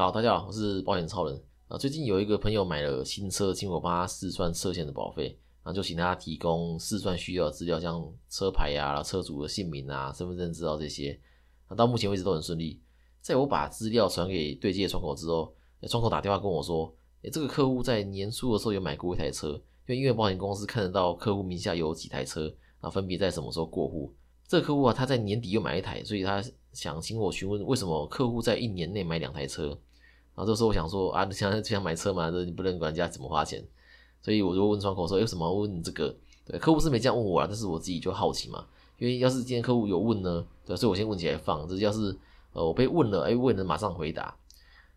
好，大家好，我是保险超人啊。最近有一个朋友买了新车，请我帮他试算车险的保费，然后就请他提供试算需要的资料，像车牌呀、车主的姓名啊、身份证资料这些。那到目前为止都很顺利。在我把资料传给对接窗口之后，窗口打电话跟我说，诶，这个客户在年初的时候有买过一台车，因为因为保险公司看得到客户名下有几台车，啊，分别在什么时候过户。这个客户啊，他在年底又买一台，所以他想请我询问为什么客户在一年内买两台车。然后这时候我想说啊，你现在想买车嘛，这你不能管人家怎么花钱，所以我就问窗口说，为什么问你这个？对，客户是没这样问我啊，但是我自己就好奇嘛，因为要是今天客户有问呢，对，所以我先问起来放。这要是呃我被问了，哎，问能马上回答。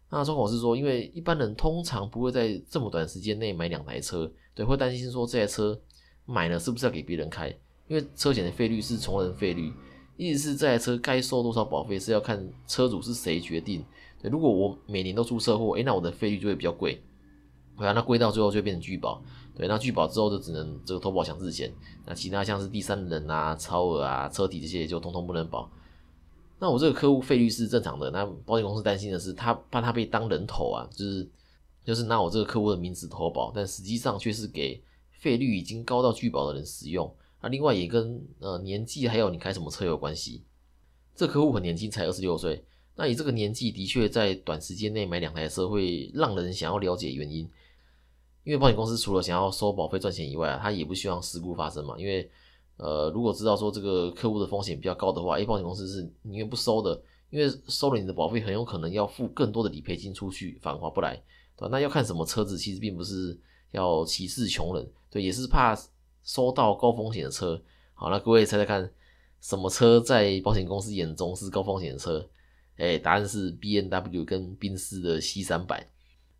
那窗口是说，因为一般人通常不会在这么短时间内买两台车，对，会担心说这台车买了是不是要给别人开？因为车险的费率是从人费率，意思是这台车该收多少保费是要看车主是谁决定。如果我每年都出车祸，诶，那我的费率就会比较贵，对啊，那贵到最后就变成拒保。对，那拒保之后就只能这个投保强制险，那其他像是第三人啊、超额啊、车体这些就通通不能保。那我这个客户费率是正常的，那保险公司担心的是他怕他被当人头啊，就是就是拿我这个客户的名字投保，但实际上却是给费率已经高到拒保的人使用。那另外也跟呃年纪还有你开什么车有关系。这客户很年轻，才二十六岁。那以这个年纪，的确在短时间内买两台车会让人想要了解原因。因为保险公司除了想要收保费赚钱以外啊，他也不希望事故发生嘛。因为呃，如果知道说这个客户的风险比较高的话，哎，保险公司是宁愿不收的。因为收了你的保费，很有可能要付更多的理赔金出去，反而划不来，对吧？那要看什么车子，其实并不是要歧视穷人，对，也是怕。收到高风险的车，好，那各位猜猜看，什么车在保险公司眼中是高风险的车？哎，答案是 B N W 跟宾士的 C 三百。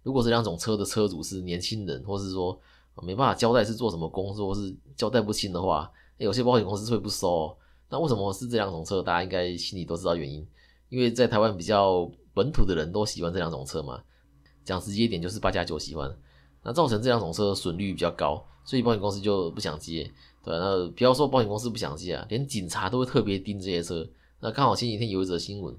如果这两种车的车主是年轻人，或是说没办法交代是做什么工作，或是交代不清的话，有些保险公司会不收。那为什么是这两种车？大家应该心里都知道原因，因为在台湾比较本土的人都喜欢这两种车嘛。讲直接一点，就是八加九喜欢。那造成这两种车损率比较高，所以保险公司就不想接，对那不要说保险公司不想接啊，连警察都会特别盯这些车。那刚好前几天有一则新闻，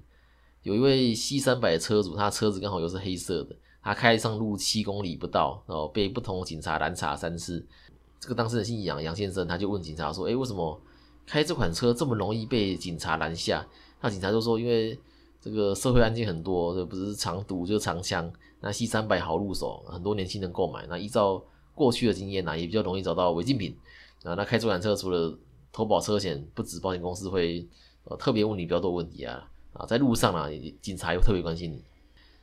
有一位 C 三百车主，他车子刚好又是黑色的，他开上路七公里不到，然后被不同警察拦查三次。这个当事人姓杨，杨先生他就问警察说：“哎，为什么开这款车这么容易被警察拦下？”那警察就说：“因为这个社会案件很多，这不是长毒就是长枪。”那 C 三百好入手，很多年轻人购买。那依照过去的经验呢，也比较容易找到违禁品。啊，那开这款车除了投保车险，不止保险公司会呃特别问你比较多问题啊啊，在路上呢，警察又特别关心你。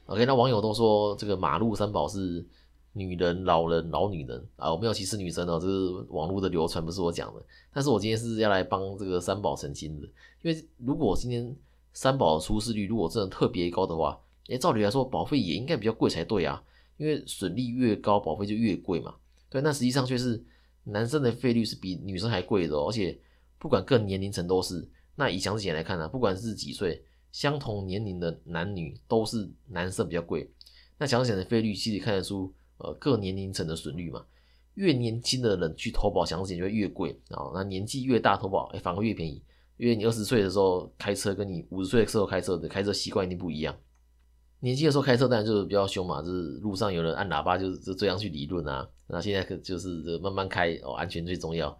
OK，那网友都说这个马路三宝是女人、老人、老女人啊，我没有歧视女生哦，这是网络的流传，不是我讲的。但是我今天是要来帮这个三宝澄清的，因为如果今天三宝出事率如果真的特别高的话。哎，照理来说，保费也应该比较贵才对啊，因为损率越高，保费就越贵嘛。对，那实际上却是男生的费率是比女生还贵的，而且不管各年龄层都是。那以详细点来看呢，不管是几岁，相同年龄的男女都是男生比较贵。那强制险的费率其实看得出，呃，各年龄层的损率嘛。越年轻的人去投保强制险就会越贵啊，那年纪越大投保，哎，反而越便宜。因为你二十岁的时候开车，跟你五十岁的时候开车的开车习惯一定不一样。年轻的时候开车当然就是比较凶嘛，就是路上有人按喇叭，就是就这样去理论啊。那现在可就是慢慢开哦，安全最重要。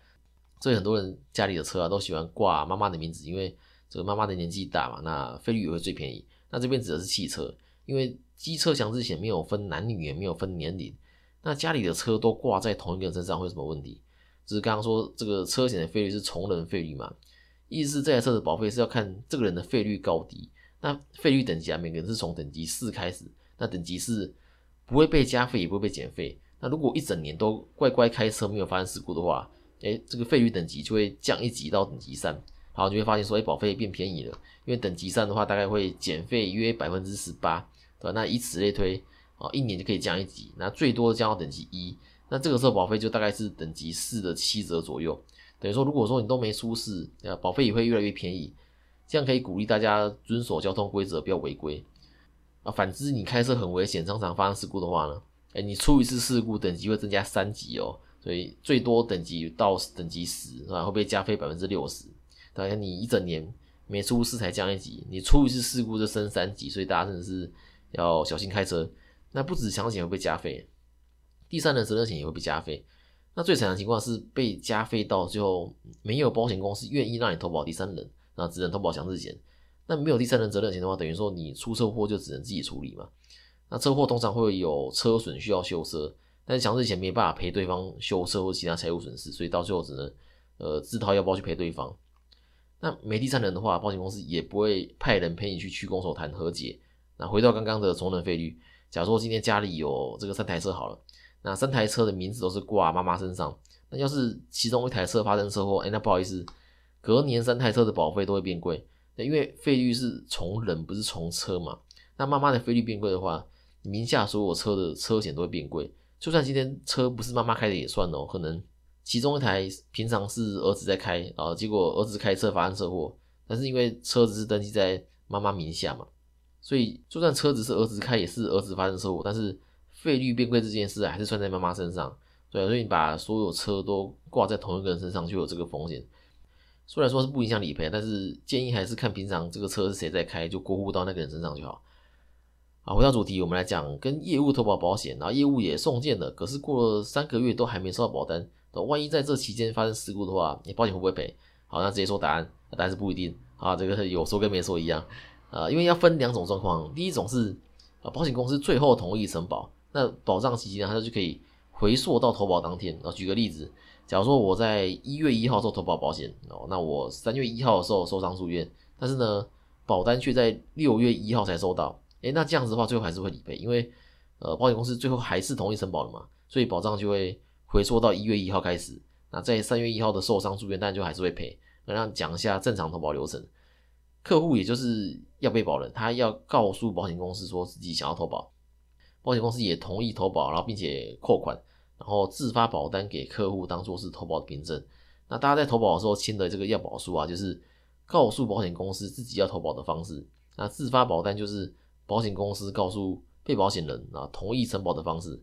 所以很多人家里的车啊都喜欢挂妈妈的名字，因为这个妈妈的年纪大嘛，那费率也会最便宜。那这边指的是汽车，因为机车强制险没有分男女，也没有分年龄。那家里的车都挂在同一个人身上会有什么问题？就是刚刚说这个车险的费率是从人费率嘛，意思是这台车的保费是要看这个人的费率高低。那费率等级啊，每个人是从等级四开始。那等级四不会被加费，也不会被减费。那如果一整年都乖乖开车，没有发生事故的话，哎，这个费率等级就会降一级到等级三。然后，就会发现说，哎，保费变便宜了。因为等级上的话，大概会减费约百分之十八，对吧？那以此类推，啊，一年就可以降一级。那最多降到等级一，那这个时候保费就大概是等级四的七折左右。等于说，如果说你都没出事，啊，保费也会越来越便宜。这样可以鼓励大家遵守交通规则，不要违规啊。反之，你开车很危险，常常发生事故的话呢，哎，你出一次事故，等级会增加三级哦。所以最多等级到等级十，啊，会被加费百分之六十。大概你一整年没出事才降一级，你出一次事故就升三级，所以大家真的是要小心开车。那不止强制险会被加费，第三人责任险也会被加费。那最惨的情况是被加费到最后没有保险公司愿意让你投保第三人，那只能投保强制险。那没有第三人责任险的话，等于说你出车祸就只能自己处理嘛。那车祸通常会有车损需要修车，但是强制险没办法赔对方修车或其他财务损失，所以到最后只能呃自掏腰包去赔对方。那没第三人的话，保险公司也不会派人陪你去区公所谈和解。那回到刚刚的重人费率，假如说今天家里有这个三台车好了，那三台车的名字都是挂妈妈身上，那要是其中一台车发生车祸，哎，那不好意思，隔年三台车的保费都会变贵，那因为费率是从人不是从车嘛。那妈妈的费率变贵的话，名下所有车的车险都会变贵。就算今天车不是妈妈开的也算哦，可能。其中一台平常是儿子在开然后，结果儿子开车发生车祸，但是因为车子是登记在妈妈名下嘛，所以就算车子是儿子开，也是儿子发生车祸，但是费率变贵这件事还是算在妈妈身上。对，所以你把所有车都挂在同一个人身上，就有这个风险。虽然说是不影响理赔，但是建议还是看平常这个车是谁在开，就过户到那个人身上就好。啊，回到主题，我们来讲跟业务投保保险，然后业务也送件了，可是过了三个月都还没收到保单。那万一在这期间发生事故的话，你保险会不会赔？好，那直接说答案，答案是不一定。啊，这个有说跟没说一样。啊，因为要分两种状况，第一种是啊，保险公司最后同意承保，那保障期间它就可以回溯到投保当天。啊，举个例子，假如说我在一月一号时候投保保险，哦，那我三月一号的时候受伤住院，但是呢，保单却在六月一号才收到，诶，那这样子的话，最后还是会理赔，因为呃，保险公司最后还是同意承保的嘛，所以保障就会。回溯到一月一号开始，那在三月一号的受伤住院，但就还是会赔。那讲一下正常投保流程，客户也就是要被保人，他要告诉保险公司说自己想要投保，保险公司也同意投保，然后并且扣款，然后自发保单给客户当做是投保的凭证。那大家在投保的时候签的这个要保书啊，就是告诉保险公司自己要投保的方式。那自发保单就是保险公司告诉被保险人啊同意承保的方式。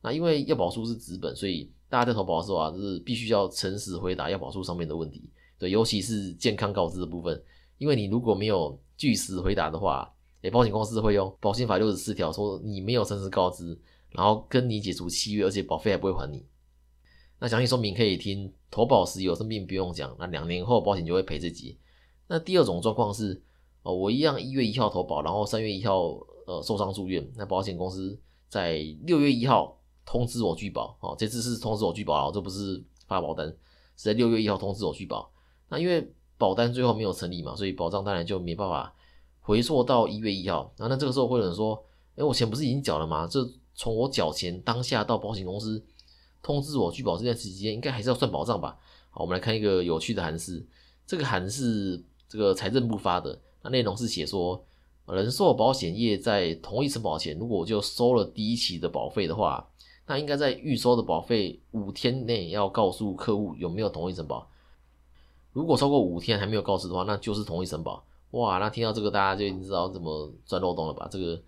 那因为要保书是纸本，所以大家在投保的时候啊，就是必须要诚实回答要保书上面的问题。对，尤其是健康告知的部分，因为你如果没有据实回答的话，诶，保险公司会用保险法六十四条说你没有诚实告知，然后跟你解除契约，而且保费还不会还你。那详细说明可以听投保时有生病不用讲，那两年后保险就会赔自己。那第二种状况是，哦，我一样一月一号投保，然后三月一号呃受伤住院，那保险公司在六月一号。通知我拒保哦，这次是通知我拒保了，这不是发保单，是在六月一号通知我拒保。那因为保单最后没有成立嘛，所以保障当然就没办法回溯到一月一号。那那这个时候会有人说，哎，我钱不是已经缴了吗？这从我缴钱当下到保险公司通知我拒保这段时间，应该还是要算保障吧？好，我们来看一个有趣的函释，这个函是这个财政部发的，那内容是写说，人寿保险业在同一承保前，如果我就收了第一期的保费的话。那应该在预收的保费五天内要告诉客户有没有同意承保。如果超过五天还没有告知的话，那就是同意承保。哇，那听到这个大家就已经知道怎么钻漏洞了吧？这个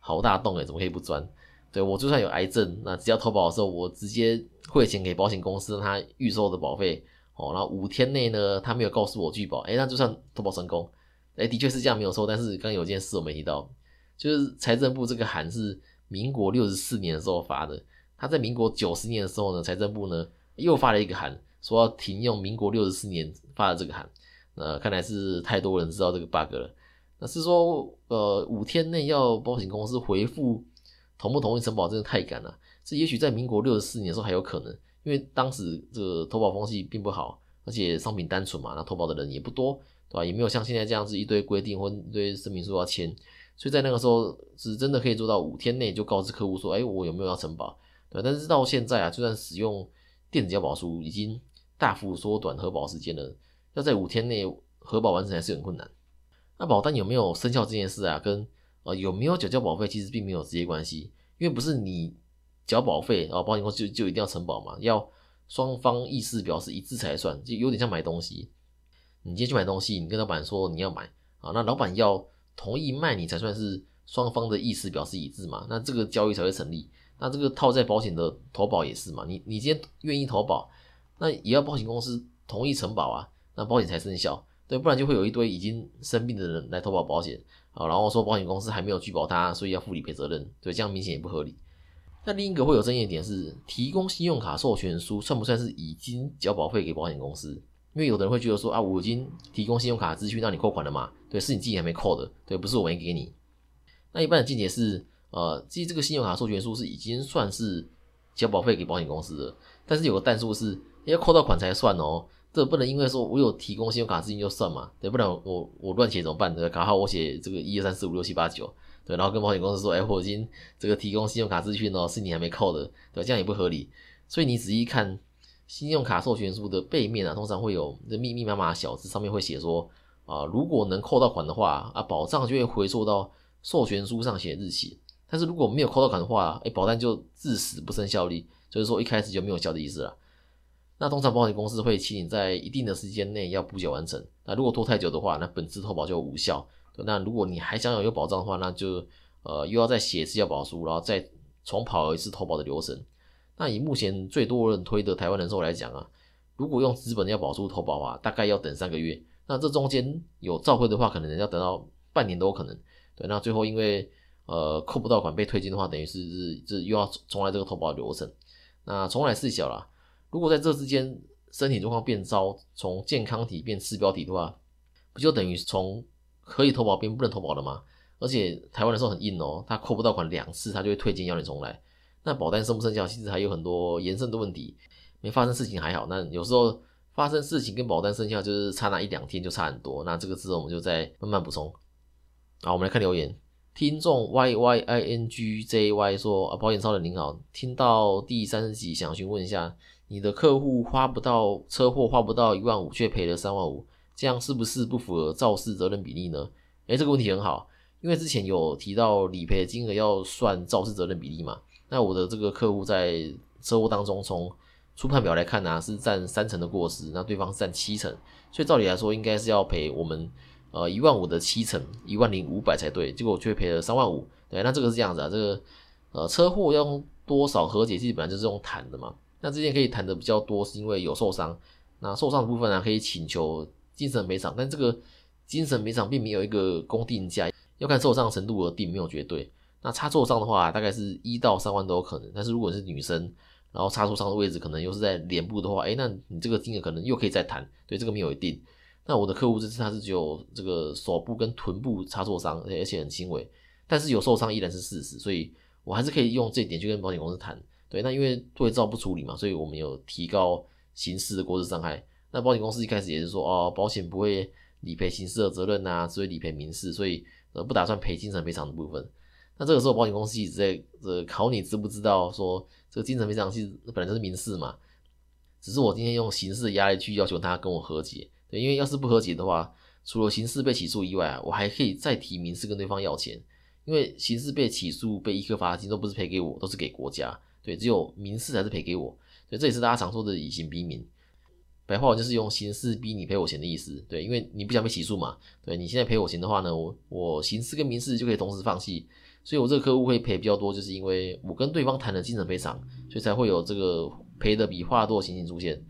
好大洞诶，怎么可以不钻？对我就算有癌症，那只要投保的时候，我直接汇钱给保险公司，他预收的保费哦。然后五天内呢，他没有告诉我拒保，诶，那就算投保成功。诶，的确是这样没有错。但是刚有件事我没提到，就是财政部这个函是民国六十四年的时候发的。他在民国九十年的时候呢，财政部呢又发了一个函，说要停用民国六十四年发的这个函。呃，看来是太多人知道这个 bug 了。那是说，呃，五天内要保险公司回复同不同意承保，真的太赶了。这也许在民国六十四年的时候还有可能，因为当时这个投保风气并不好，而且商品单纯嘛，那投保的人也不多，对吧？也没有像现在这样子一堆规定或一堆声明书要签，所以在那个时候是真的可以做到五天内就告知客户说，哎，我有没有要承保？对，但是到现在啊，就算使用电子交保书，已经大幅缩短核保时间了。要在五天内核保完成还是很困难。那保单有没有生效这件事啊，跟呃有没有缴交保费其实并没有直接关系，因为不是你缴保费，然后保险公司就就一定要承保嘛，要双方意思表示一致才算，就有点像买东西。你今天去买东西，你跟老板说你要买啊，那老板要同意卖你才算是双方的意思表示一致嘛，那这个交易才会成立。那这个套在保险的投保也是嘛？你你今天愿意投保，那也要保险公司同意承保啊，那保险才生效。对，不然就会有一堆已经生病的人来投保保险啊，然后说保险公司还没有拒保他，所以要负理赔责任，对，这样明显也不合理。那另一个会有争议的点是，提供信用卡授权书算不算是已经交保费给保险公司？因为有的人会觉得说啊，我已经提供信用卡资讯让你扣款了嘛，对，是你自己还没扣的，对，不是我没给你。那一般的见解是，呃，其实这个信用卡授权书是已经算是交保费给保险公司的，但是有个但数是要扣到款才算哦。这不能因为说我有提供信用卡资讯就算嘛，对，不然我我乱写怎么办？对，卡号我写这个一二三四五六七八九，对，然后跟保险公司说，哎，我已经这个提供信用卡资讯哦，是你还没扣的，对，这样也不合理。所以你仔细看信用卡授权书的背面啊，通常会有这密密麻麻小字，上面会写说啊，如果能扣到款的话啊，保障就会回溯到授权书上写日期。但是如果没有扣到款的话，哎，保单就自死不生效力，就是说一开始就没有效的意思了。那通常保险公司会请你在一定的时间内要补缴完成。那如果拖太久的话，那本次投保就无效。那如果你还想有有保障的话，那就呃又要再写一次要保书，然后再重跑一次投保的流程。那以目前最多人推的台湾人寿来讲啊，如果用资本要保书投保啊，大概要等三个月。那这中间有召回的话，可能要等到半年都有可能。对，那最后因为呃扣不到款被退金的话，等于是是是又要重来这个投保流程。那重来事小了。如果在这之间身体状况变糟，从健康体变次标体的话，不就等于从可以投保变不能投保了吗？而且台湾的时候很硬哦，他扣不到款两次，他就会退金要你重来。那保单生不生效，其实还有很多延伸的问题。没发生事情还好，那有时候发生事情跟保单生效就是差那一两天就差很多。那这个之后我们就再慢慢补充。好，我们来看留言，听众 y y i n g j y 说啊，保险超人您好，听到第三十集想询问一下。你的客户花不到车祸花不到一万五，却赔了三万五，这样是不是不符合肇事责任比例呢？诶，这个问题很好，因为之前有提到理赔金额要算肇事责任比例嘛。那我的这个客户在车祸当中，从初判表来看呢，是占三成的过失，那对方占七成，所以照理来说应该是要赔我们呃一万五的七成，一万零五百才对，结果却赔了三万五。对，那这个是这样子啊，这个呃车祸要用多少和解，基本上就是用谈的嘛。那之前可以谈的比较多，是因为有受伤。那受伤的部分呢，可以请求精神赔偿，但这个精神赔偿并没有一个公定价，要看受伤程度而定，没有绝对。那擦挫伤的话，大概是一到三万都有可能。但是如果是女生，然后擦挫伤的位置可能又是在脸部的话，哎，那你这个金额可能又可以再谈。对，这个没有一定。那我的客户这次他是只有这个手部跟臀部擦挫伤，而且很轻微，但是有受伤依然是事实，所以我还是可以用这一点去跟保险公司谈。对，那因为对照不处理嘛，所以我们有提高刑事的过失伤害。那保险公司一开始也是说，哦，保险不会理赔刑事的责任呐，只会理赔民事，所以呃不打算赔精神赔偿的部分。那这个时候保险公司一直在呃考你知不知道说这个精神赔偿其实本来就是民事嘛，只是我今天用刑事的压力去要求他跟我和解。对，因为要是不和解的话，除了刑事被起诉以外，我还可以再提民事跟对方要钱，因为刑事被起诉被一颗罚金都不是赔给我，都是给国家。对，只有民事才是赔给我，所以这也是大家常说的以刑逼民。白话就是用刑事逼你赔我钱的意思。对，因为你不想被起诉嘛。对你现在赔我钱的话呢，我我刑事跟民事就可以同时放弃。所以我这个客户会赔比较多，就是因为我跟对方谈了精神赔偿，所以才会有这个赔的比话多的情形出现。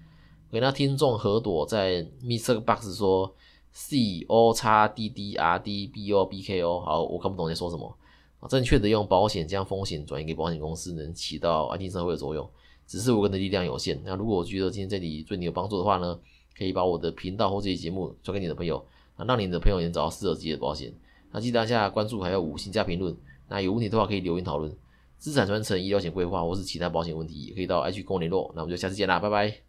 给那听众何朵在 Mr. Box 说 C O 叉 D D R D B O B K O，好，我看不懂你在说什么。正确的用保险将风险转移给保险公司，能起到安定社会的作用。只是我个人的力量有限。那如果我觉得今天这里对你有帮助的话呢，可以把我的频道或这期节目转给你的朋友，啊，让你的朋友也能找到适合自己的保险。那记得按下关注，还有五星加评论。那有问题的话可以留言讨论。资产传承、医疗险规划或是其他保险问题，也可以到 IG 跟我联络。那我们就下次见啦，拜拜。